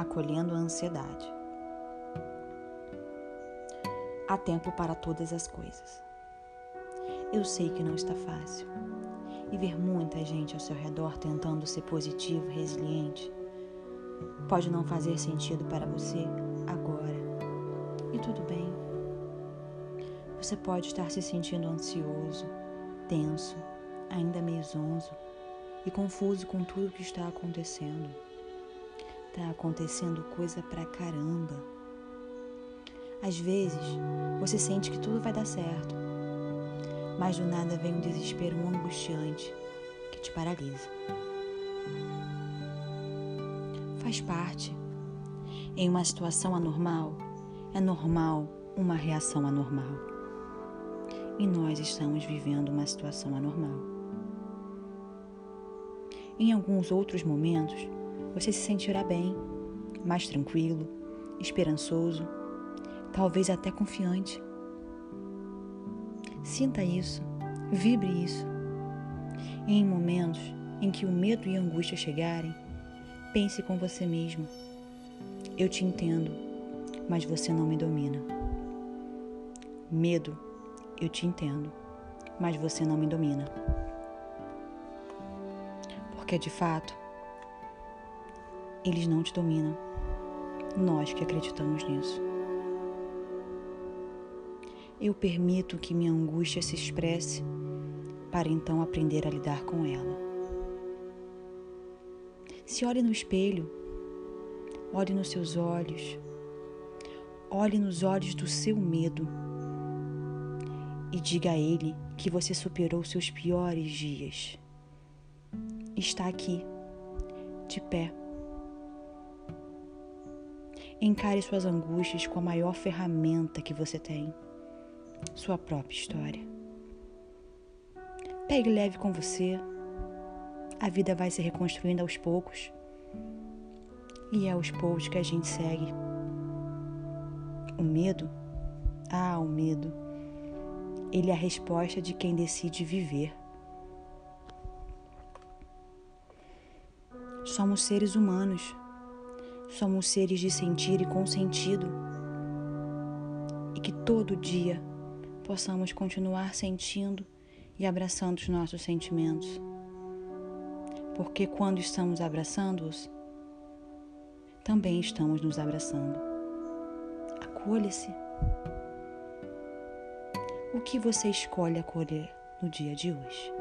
acolhendo a ansiedade. Há tempo para todas as coisas. Eu sei que não está fácil. E ver muita gente ao seu redor tentando ser positivo, resiliente, pode não fazer sentido para você agora. E tudo bem. Você pode estar se sentindo ansioso, tenso, ainda meio zonzo e confuso com tudo que está acontecendo. Tá acontecendo coisa pra caramba. Às vezes, você sente que tudo vai dar certo, mas do nada vem um desespero angustiante que te paralisa. Faz parte. Em uma situação anormal, é normal uma reação anormal. E nós estamos vivendo uma situação anormal. Em alguns outros momentos, você se sentirá bem, mais tranquilo, esperançoso, talvez até confiante. Sinta isso, vibre isso. E em momentos em que o medo e a angústia chegarem, pense com você mesmo. Eu te entendo, mas você não me domina. Medo, eu te entendo, mas você não me domina. Porque de fato, eles não te dominam. Nós que acreditamos nisso. Eu permito que minha angústia se expresse para então aprender a lidar com ela. Se olhe no espelho, olhe nos seus olhos, olhe nos olhos do seu medo e diga a ele que você superou seus piores dias. Está aqui, de pé Encare suas angústias com a maior ferramenta que você tem, sua própria história. Pegue leve com você. A vida vai se reconstruindo aos poucos. E é aos poucos que a gente segue. O medo? Ah, o medo. Ele é a resposta de quem decide viver. Somos seres humanos Somos seres de sentir e consentido. E que todo dia possamos continuar sentindo e abraçando os nossos sentimentos. Porque quando estamos abraçando-os, também estamos nos abraçando. Acolha-se. O que você escolhe acolher no dia de hoje?